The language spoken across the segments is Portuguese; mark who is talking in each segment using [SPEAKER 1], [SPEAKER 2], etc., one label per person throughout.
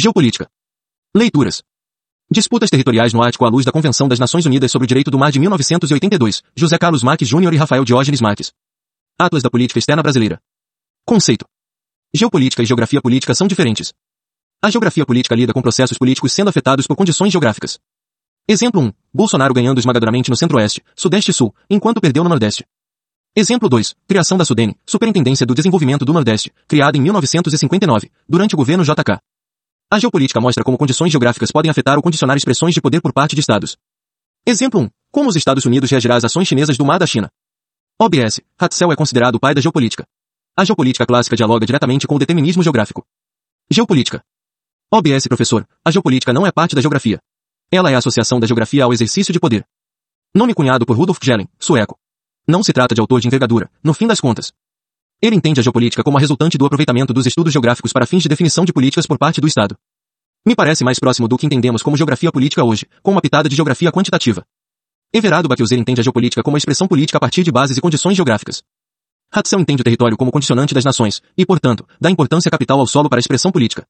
[SPEAKER 1] Geopolítica. Leituras. Disputas territoriais no Ártico à luz da Convenção das Nações Unidas sobre o Direito do Mar de 1982, José Carlos Marques Júnior e Rafael Diógenes Marques. Atlas da Política Externa Brasileira. Conceito. Geopolítica e geografia política são diferentes. A geografia política lida com processos políticos sendo afetados por condições geográficas. Exemplo 1. Bolsonaro ganhando esmagadoramente no Centro-Oeste, Sudeste e Sul, enquanto perdeu no Nordeste. Exemplo 2. Criação da Sudene, Superintendência do Desenvolvimento do Nordeste, criada em 1959, durante o governo JK. A geopolítica mostra como condições geográficas podem afetar ou condicionar expressões de poder por parte de estados. Exemplo 1. Como os Estados Unidos reagirá às ações chinesas do mar da China. OBS. Hatzel é considerado o pai da geopolítica. A geopolítica clássica dialoga diretamente com o determinismo geográfico. Geopolítica. OBS professor, a geopolítica não é parte da geografia. Ela é a associação da geografia ao exercício de poder. Nome cunhado por Rudolf Gehlen, sueco. Não se trata de autor de envergadura, no fim das contas. Ele entende a geopolítica como a resultante do aproveitamento dos estudos geográficos para fins de definição de políticas por parte do Estado. Me parece mais próximo do que entendemos como geografia política hoje, com uma pitada de geografia quantitativa. Everardo Baqueuser entende a geopolítica como a expressão política a partir de bases e condições geográficas. Hatzel entende o território como condicionante das nações, e, portanto, dá importância capital ao solo para a expressão política.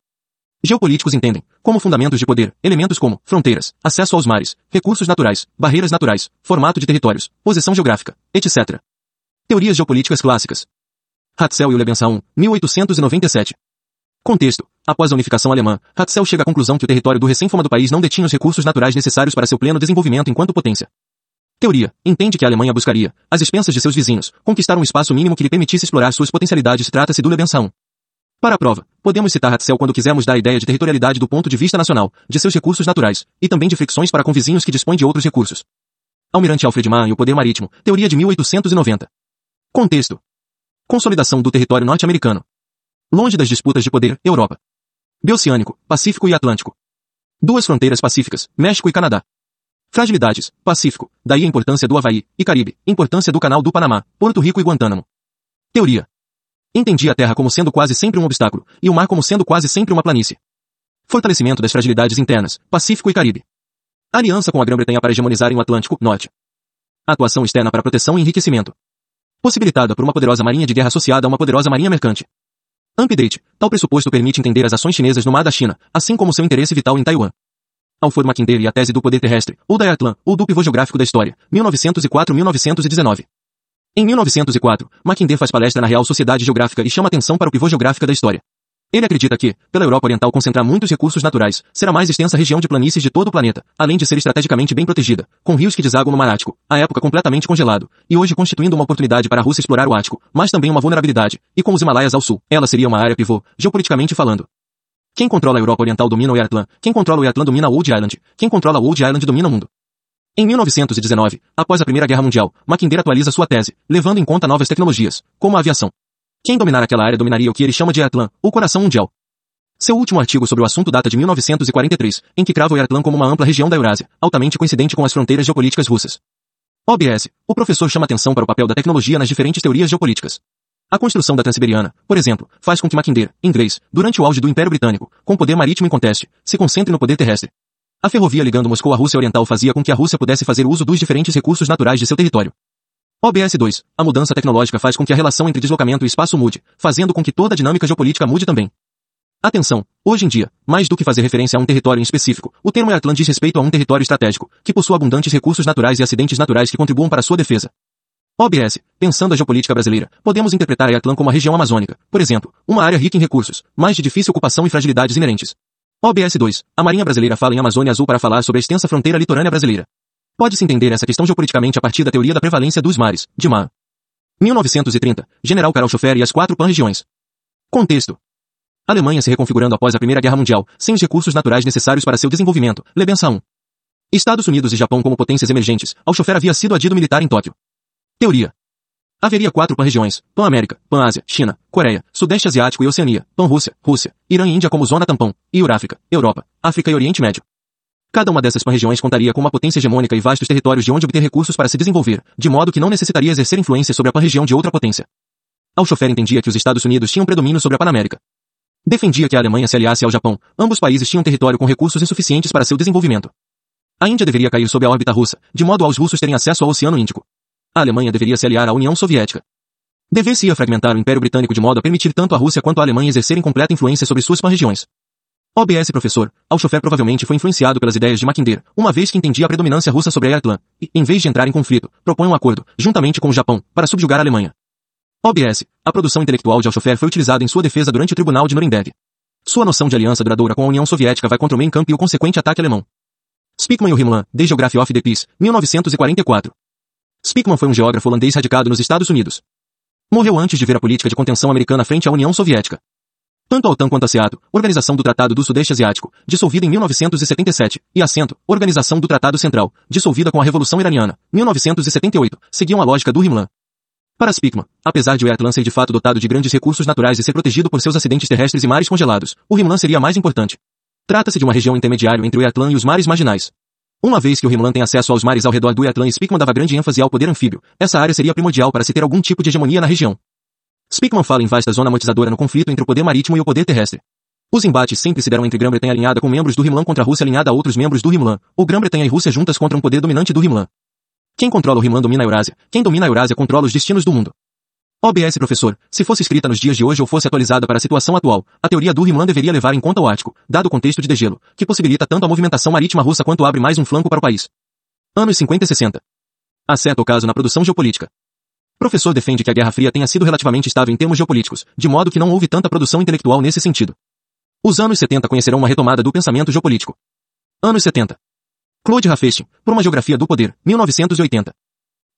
[SPEAKER 1] Geopolíticos entendem, como fundamentos de poder, elementos como fronteiras, acesso aos mares, recursos naturais, barreiras naturais, formato de territórios, posição geográfica, etc. Teorias geopolíticas clássicas. Hatzel e o Lebensraum, 1897. Contexto. Após a unificação alemã, Hatzel chega à conclusão que o território do recém-formado país não detinha os recursos naturais necessários para seu pleno desenvolvimento enquanto potência. Teoria. Entende que a Alemanha buscaria, às expensas de seus vizinhos, conquistar um espaço mínimo que lhe permitisse explorar suas potencialidades. Trata-se do Lebensraum. Para a prova, podemos citar Hatzel quando quisermos dar a ideia de territorialidade do ponto de vista nacional, de seus recursos naturais, e também de fricções para com vizinhos que dispõem de outros recursos. Almirante Alfred Mann e o Poder Marítimo, teoria de 1890. Contexto. Consolidação do território norte-americano. Longe das disputas de poder, Europa. Bioceânico, Pacífico e Atlântico. Duas fronteiras pacíficas, México e Canadá. Fragilidades, Pacífico, daí a importância do Havaí, e Caribe, importância do Canal do Panamá, Porto Rico e Guantánamo. Teoria. Entendi a Terra como sendo quase sempre um obstáculo, e o mar como sendo quase sempre uma planície. Fortalecimento das fragilidades internas, Pacífico e Caribe. Aliança com a Grã-Bretanha para hegemonizarem o Atlântico, Norte. Atuação externa para proteção e enriquecimento possibilitada por uma poderosa marinha de guerra associada a uma poderosa marinha mercante. Update. Tal pressuposto permite entender as ações chinesas no mar da China, assim como seu interesse vital em Taiwan. Alford Mackinder e a tese do poder terrestre, ou da Atlan, ou do pivô geográfico da história, 1904-1919. Em 1904, Mackinder faz palestra na Real Sociedade Geográfica e chama atenção para o pivô geográfico da história. Ele acredita que, pela Europa Oriental concentrar muitos recursos naturais, será a mais extensa região de planícies de todo o planeta, além de ser estrategicamente bem protegida, com rios que desaguam no Mar Ártico, à época completamente congelado, e hoje constituindo uma oportunidade para a Rússia explorar o Ártico, mas também uma vulnerabilidade, e com os Himalaias ao sul, ela seria uma área pivô, geopoliticamente falando. Quem controla a Europa Oriental domina o Yatlan, quem controla o Yatlan domina a Old Island, quem controla a Old Island domina o mundo. Em 1919, após a Primeira Guerra Mundial, Mackinder atualiza sua tese, levando em conta novas tecnologias, como a aviação. Quem dominar aquela área dominaria o que ele chama de Atlan, o coração mundial. Seu último artigo sobre o assunto data de 1943, em que crava o Yartlan como uma ampla região da Eurásia, altamente coincidente com as fronteiras geopolíticas russas. OBS. O professor chama atenção para o papel da tecnologia nas diferentes teorias geopolíticas. A construção da Transiberiana, por exemplo, faz com que Mackinder, inglês, durante o auge do Império Britânico, com poder marítimo inconteste, se concentre no poder terrestre. A ferrovia ligando Moscou à Rússia Oriental fazia com que a Rússia pudesse fazer uso dos diferentes recursos naturais de seu território. OBS 2. A mudança tecnológica faz com que a relação entre deslocamento e espaço mude, fazendo com que toda a dinâmica geopolítica mude também. Atenção! Hoje em dia, mais do que fazer referência a um território em específico, o termo Airtlan diz respeito a um território estratégico, que possui abundantes recursos naturais e acidentes naturais que contribuam para sua defesa. OBS, pensando a geopolítica brasileira, podemos interpretar a Airtlan como a região amazônica, por exemplo, uma área rica em recursos, mas de difícil ocupação e fragilidades inerentes. OBS 2. A Marinha Brasileira fala em Amazônia Azul para falar sobre a extensa fronteira litorânea brasileira. Pode-se entender essa questão geopoliticamente a partir da teoria da prevalência dos mares, de Mar. 1930. General Karl Schofer e as quatro pan-regiões. Contexto. Alemanha se reconfigurando após a Primeira Guerra Mundial, sem os recursos naturais necessários para seu desenvolvimento. Lebensa 1. Estados Unidos e Japão como potências emergentes, ao chofer havia sido adido militar em Tóquio. Teoria. Haveria quatro pan-regiões, Pan-América, Pan-Ásia, China, Coreia, Sudeste Asiático e Oceania, Pan-Rússia, Rússia, Irã e Índia como zona tampão, e Euráfrica, Europa, África e Oriente Médio. Cada uma dessas pan-regiões contaria com uma potência hegemônica e vastos territórios de onde obter recursos para se desenvolver, de modo que não necessitaria exercer influência sobre a pan-região de outra potência. Ao chofer entendia que os Estados Unidos tinham predomínio sobre a Panamérica. Defendia que a Alemanha se aliasse ao Japão. Ambos países tinham território com recursos insuficientes para seu desenvolvimento. A Índia deveria cair sob a órbita russa, de modo aos russos terem acesso ao Oceano Índico. A Alemanha deveria se aliar à União Soviética. Dever-se-ia fragmentar o Império Britânico de modo a permitir tanto a Rússia quanto a Alemanha exercerem completa influência sobre suas pan-regiões. OBS professor, Alchofer provavelmente foi influenciado pelas ideias de Mackinder, uma vez que entendia a predominância russa sobre a Yatlã, e, em vez de entrar em conflito, propõe um acordo, juntamente com o Japão, para subjugar a Alemanha. OBS, a produção intelectual de Alchofer foi utilizada em sua defesa durante o Tribunal de Nuremberg. Sua noção de aliança duradoura com a União Soviética vai contra o Mein Kampf e o consequente ataque alemão. Spickman e o Himmler, The Geography of the Peace, 1944. Spickman foi um geógrafo holandês radicado nos Estados Unidos. Morreu antes de ver a política de contenção americana frente à União Soviética. Tanto a OTAN quanto a SEATO, Organização do Tratado do Sudeste Asiático, dissolvida em 1977, e assento, Organização do Tratado Central, dissolvida com a Revolução Iraniana, 1978, seguiam a lógica do Himmler. Para Spickman, apesar de o Ertlan ser de fato dotado de grandes recursos naturais e ser protegido por seus acidentes terrestres e mares congelados, o Himmler seria mais importante. Trata-se de uma região intermediária entre o Ertlan e os mares marginais. Uma vez que o Himmler tem acesso aos mares ao redor do Ertlan e Spickman dava grande ênfase ao poder anfíbio, essa área seria primordial para se ter algum tipo de hegemonia na região. Spickman fala em vasta zona amortizadora no conflito entre o poder marítimo e o poder terrestre. Os embates sempre se deram entre Grã-Bretanha alinhada com membros do Himmler contra a Rússia alinhada a outros membros do Himmler, ou Grã-Bretanha e Rússia juntas contra um poder dominante do Himmler. Quem controla o Himmler domina a Eurásia, quem domina a Eurásia controla os destinos do mundo. OBS professor, se fosse escrita nos dias de hoje ou fosse atualizada para a situação atual, a teoria do Himmler deveria levar em conta o Ártico, dado o contexto de degelo, que possibilita tanto a movimentação marítima russa quanto abre mais um flanco para o país. Anos 50 e 60. Acerta o caso na produção geopolítica. Professor defende que a Guerra Fria tenha sido relativamente estável em termos geopolíticos, de modo que não houve tanta produção intelectual nesse sentido. Os anos 70 conhecerão uma retomada do pensamento geopolítico. Anos 70. Claude Raffestin, por uma geografia do poder, 1980.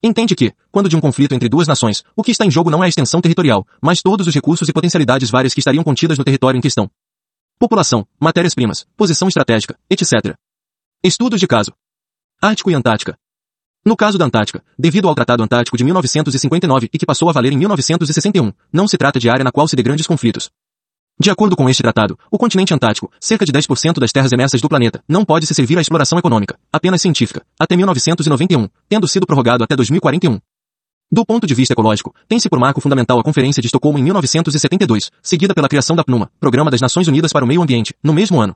[SPEAKER 1] Entende que, quando de um conflito entre duas nações, o que está em jogo não é a extensão territorial, mas todos os recursos e potencialidades várias que estariam contidas no território em questão. População, matérias-primas, posição estratégica, etc. Estudos de caso. Ártico e Antártica. No caso da Antártica, devido ao Tratado Antártico de 1959 e que passou a valer em 1961, não se trata de área na qual se dê grandes conflitos. De acordo com este tratado, o continente antártico, cerca de 10% das terras emersas do planeta, não pode se servir à exploração econômica, apenas científica, até 1991, tendo sido prorrogado até 2041. Do ponto de vista ecológico, tem-se por marco fundamental a Conferência de Estocolmo em 1972, seguida pela criação da PNUMA, Programa das Nações Unidas para o Meio Ambiente, no mesmo ano.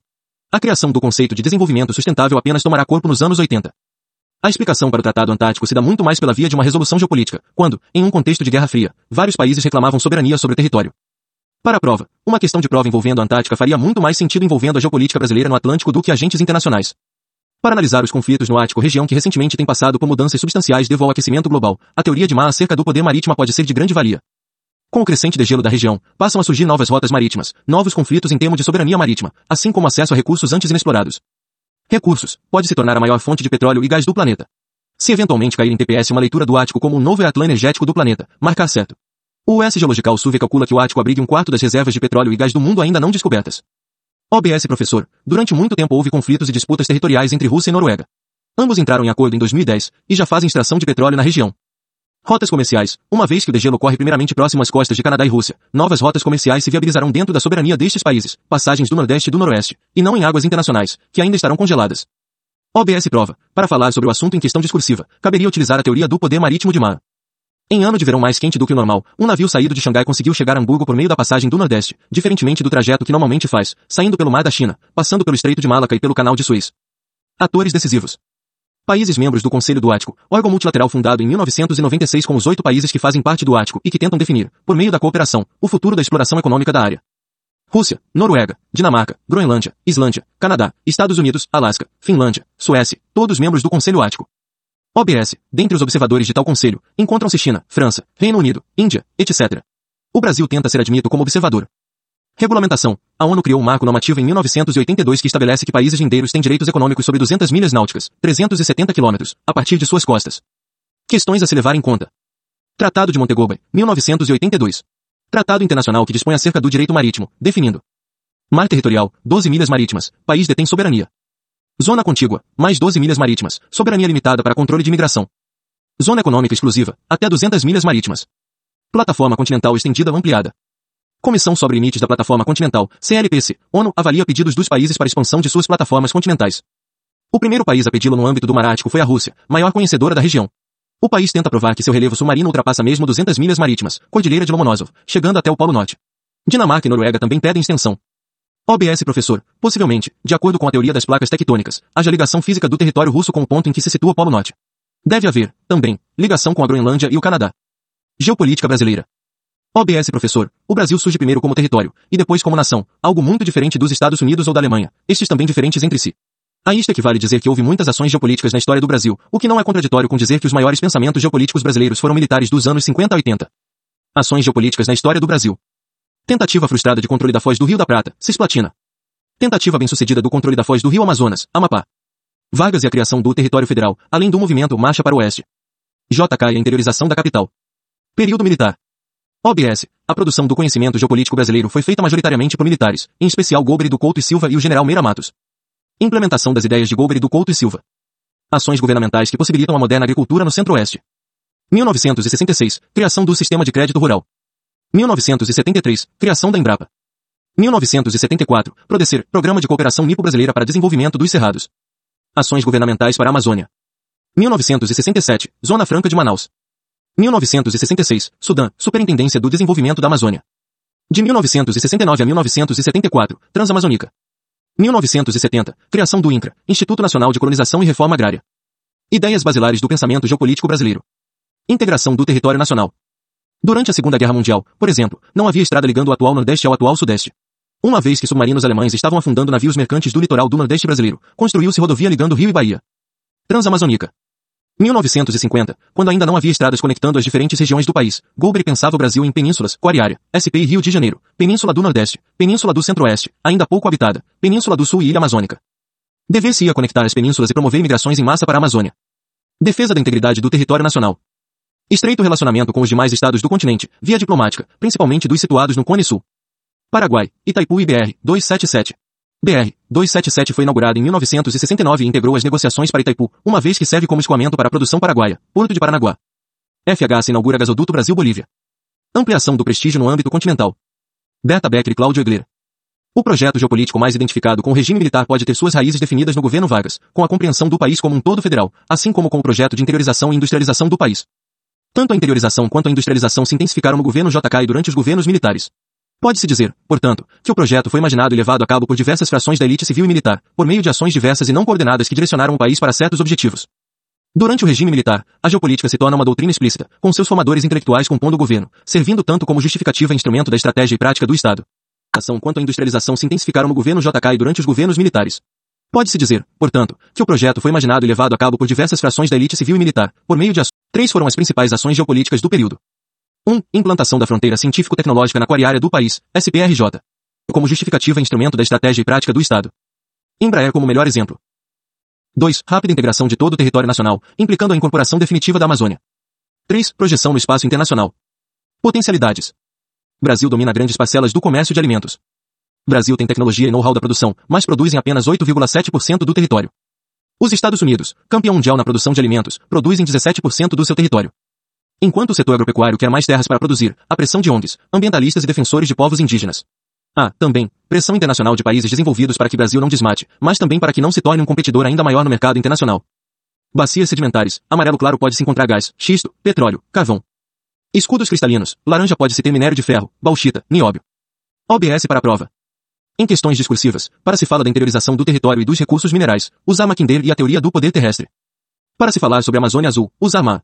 [SPEAKER 1] A criação do conceito de desenvolvimento sustentável apenas tomará corpo nos anos 80. A explicação para o Tratado Antártico se dá muito mais pela via de uma resolução geopolítica, quando, em um contexto de Guerra Fria, vários países reclamavam soberania sobre o território. Para a prova, uma questão de prova envolvendo a Antártica faria muito mais sentido envolvendo a geopolítica brasileira no Atlântico do que agentes internacionais. Para analisar os conflitos no Ártico, região que recentemente tem passado por mudanças substanciais devido ao aquecimento global, a teoria de Ma acerca do poder marítimo pode ser de grande valia. Com o crescente degelo da região, passam a surgir novas rotas marítimas, novos conflitos em termos de soberania marítima, assim como acesso a recursos antes inexplorados. Recursos, pode se tornar a maior fonte de petróleo e gás do planeta. Se eventualmente cair em TPS uma leitura do Ático como um novo Atlan energético do planeta, marcar certo. O US Geological Survey calcula que o Ático abrigue um quarto das reservas de petróleo e gás do mundo ainda não descobertas. OBS professor, durante muito tempo houve conflitos e disputas territoriais entre Rússia e Noruega. Ambos entraram em acordo em 2010 e já fazem extração de petróleo na região. Rotas comerciais, uma vez que o degelo ocorre primeiramente próximo às costas de Canadá e Rússia, novas rotas comerciais se viabilizarão dentro da soberania destes países, passagens do Nordeste e do Noroeste, e não em águas internacionais, que ainda estarão congeladas. OBS prova, para falar sobre o assunto em questão discursiva, caberia utilizar a teoria do poder marítimo de Ma. Em ano de verão mais quente do que o normal, um navio saído de Xangai conseguiu chegar a Hamburgo por meio da passagem do Nordeste, diferentemente do trajeto que normalmente faz, saindo pelo Mar da China, passando pelo Estreito de Malaca e pelo Canal de Suez. Atores decisivos. Países membros do Conselho do Ático, órgão multilateral fundado em 1996 com os oito países que fazem parte do Ático e que tentam definir, por meio da cooperação, o futuro da exploração econômica da área. Rússia, Noruega, Dinamarca, Groenlândia, Islândia, Canadá, Estados Unidos, Alasca, Finlândia, Suécia, todos membros do Conselho Ático. OBS, dentre os observadores de tal conselho, encontram-se China, França, Reino Unido, Índia, etc. O Brasil tenta ser admito como observador. Regulamentação. A ONU criou um marco normativo em 1982 que estabelece que países lindeiros têm direitos econômicos sobre 200 milhas náuticas, 370 quilômetros, a partir de suas costas. Questões a se levar em conta. Tratado de Montego Bay, 1982. Tratado internacional que dispõe acerca do direito marítimo, definindo. Mar territorial, 12 milhas marítimas, país detém soberania. Zona contígua, mais 12 milhas marítimas, soberania limitada para controle de imigração. Zona econômica exclusiva, até 200 milhas marítimas. Plataforma continental estendida ampliada. Comissão sobre limites da plataforma continental, CLPC, ONU, avalia pedidos dos países para expansão de suas plataformas continentais. O primeiro país a pedi-lo no âmbito do Mar Ártico foi a Rússia, maior conhecedora da região. O país tenta provar que seu relevo submarino ultrapassa mesmo 200 milhas marítimas, Cordilheira de Lomonosov, chegando até o Polo Norte. Dinamarca e Noruega também pedem extensão. OBS professor, possivelmente, de acordo com a teoria das placas tectônicas, haja ligação física do território russo com o ponto em que se situa o Polo Norte. Deve haver, também, ligação com a Groenlândia e o Canadá. Geopolítica brasileira. OBS professor, o Brasil surge primeiro como território, e depois como nação, algo muito diferente dos Estados Unidos ou da Alemanha, estes também diferentes entre si. A isto equivale dizer que houve muitas ações geopolíticas na história do Brasil, o que não é contraditório com dizer que os maiores pensamentos geopolíticos brasileiros foram militares dos anos 50 a 80. Ações geopolíticas na história do Brasil. Tentativa frustrada de controle da foz do Rio da Prata, Cisplatina. Tentativa bem-sucedida do controle da foz do Rio Amazonas, Amapá. Vargas e a criação do território federal, além do movimento Marcha para o Oeste. JK e a interiorização da capital. Período militar. OBS. A produção do conhecimento geopolítico brasileiro foi feita majoritariamente por militares, em especial Golbery do Couto e Silva e o general Meira Matos. Implementação das ideias de Golbery do Couto e Silva. Ações governamentais que possibilitam a moderna agricultura no Centro-Oeste. 1966. Criação do Sistema de Crédito Rural. 1973. Criação da Embrapa. 1974. Prodecer. Programa de Cooperação Nipo-Brasileira para Desenvolvimento dos Cerrados. Ações governamentais para a Amazônia. 1967. Zona Franca de Manaus. 1966, Sudã, Superintendência do Desenvolvimento da Amazônia. De 1969 a 1974, Transamazônica. 1970, criação do INCRA, Instituto Nacional de Colonização e Reforma Agrária. Ideias basilares do pensamento geopolítico brasileiro. Integração do território nacional. Durante a Segunda Guerra Mundial, por exemplo, não havia estrada ligando o atual Nordeste ao atual Sudeste. Uma vez que submarinos alemães estavam afundando navios mercantes do litoral do Nordeste brasileiro, construiu-se rodovia ligando Rio e Bahia. Transamazônica. 1950, quando ainda não havia estradas conectando as diferentes regiões do país, Golbery pensava o Brasil em penínsulas, Coariária, SP e Rio de Janeiro, Península do Nordeste, Península do Centro-Oeste, ainda pouco habitada, Península do Sul e Ilha Amazônica. Dever-se-ia conectar as penínsulas e promover migrações em massa para a Amazônia. Defesa da integridade do território nacional. Estreito relacionamento com os demais estados do continente, via diplomática, principalmente dos situados no Cone Sul. Paraguai, Itaipu e BR, 277. BR 277 foi inaugurado em 1969 e integrou as negociações para Itaipu, uma vez que serve como escoamento para a produção paraguaia, Porto de Paranaguá. FHS inaugura gasoduto Brasil-Bolívia. Ampliação do prestígio no âmbito continental. Berta Becker e Cláudio Egler. O projeto geopolítico mais identificado com o regime militar pode ter suas raízes definidas no governo Vargas, com a compreensão do país como um todo federal, assim como com o projeto de interiorização e industrialização do país. Tanto a interiorização quanto a industrialização se intensificaram no governo JK e durante os governos militares. Pode-se dizer, portanto, que o projeto foi imaginado e levado a cabo por diversas frações da elite civil e militar, por meio de ações diversas e não coordenadas que direcionaram o país para certos objetivos. Durante o regime militar, a geopolítica se torna uma doutrina explícita, com seus formadores intelectuais compondo o governo, servindo tanto como justificativa e instrumento da estratégia e prática do Estado. A ação quanto a industrialização se intensificaram no governo JK e durante os governos militares. Pode-se dizer, portanto, que o projeto foi imaginado e levado a cabo por diversas frações da elite civil e militar, por meio de ações. Três foram as principais ações geopolíticas do período. 1. Implantação da fronteira científico-tecnológica na aquariária do país, SPRJ. Como justificativa e instrumento da estratégia e prática do Estado. Embraer como melhor exemplo. 2. Rápida integração de todo o território nacional, implicando a incorporação definitiva da Amazônia. 3. Projeção no espaço internacional. Potencialidades. Brasil domina grandes parcelas do comércio de alimentos. Brasil tem tecnologia e know-how da produção, mas produz em apenas 8,7% do território. Os Estados Unidos, campeão mundial na produção de alimentos, produzem 17% do seu território. Enquanto o setor agropecuário quer mais terras para produzir, a pressão de ONGs, ambientalistas e defensores de povos indígenas. Há, também, pressão internacional de países desenvolvidos para que Brasil não desmate, mas também para que não se torne um competidor ainda maior no mercado internacional. Bacias sedimentares, amarelo claro pode-se encontrar gás, xisto, petróleo, carvão. Escudos cristalinos, laranja pode-se ter minério de ferro, bauxita, nióbio. OBS para a prova. Em questões discursivas, para se fala da interiorização do território e dos recursos minerais, usar Mackinder e a teoria do poder terrestre. Para se falar sobre a Amazônia Azul, usar Ma.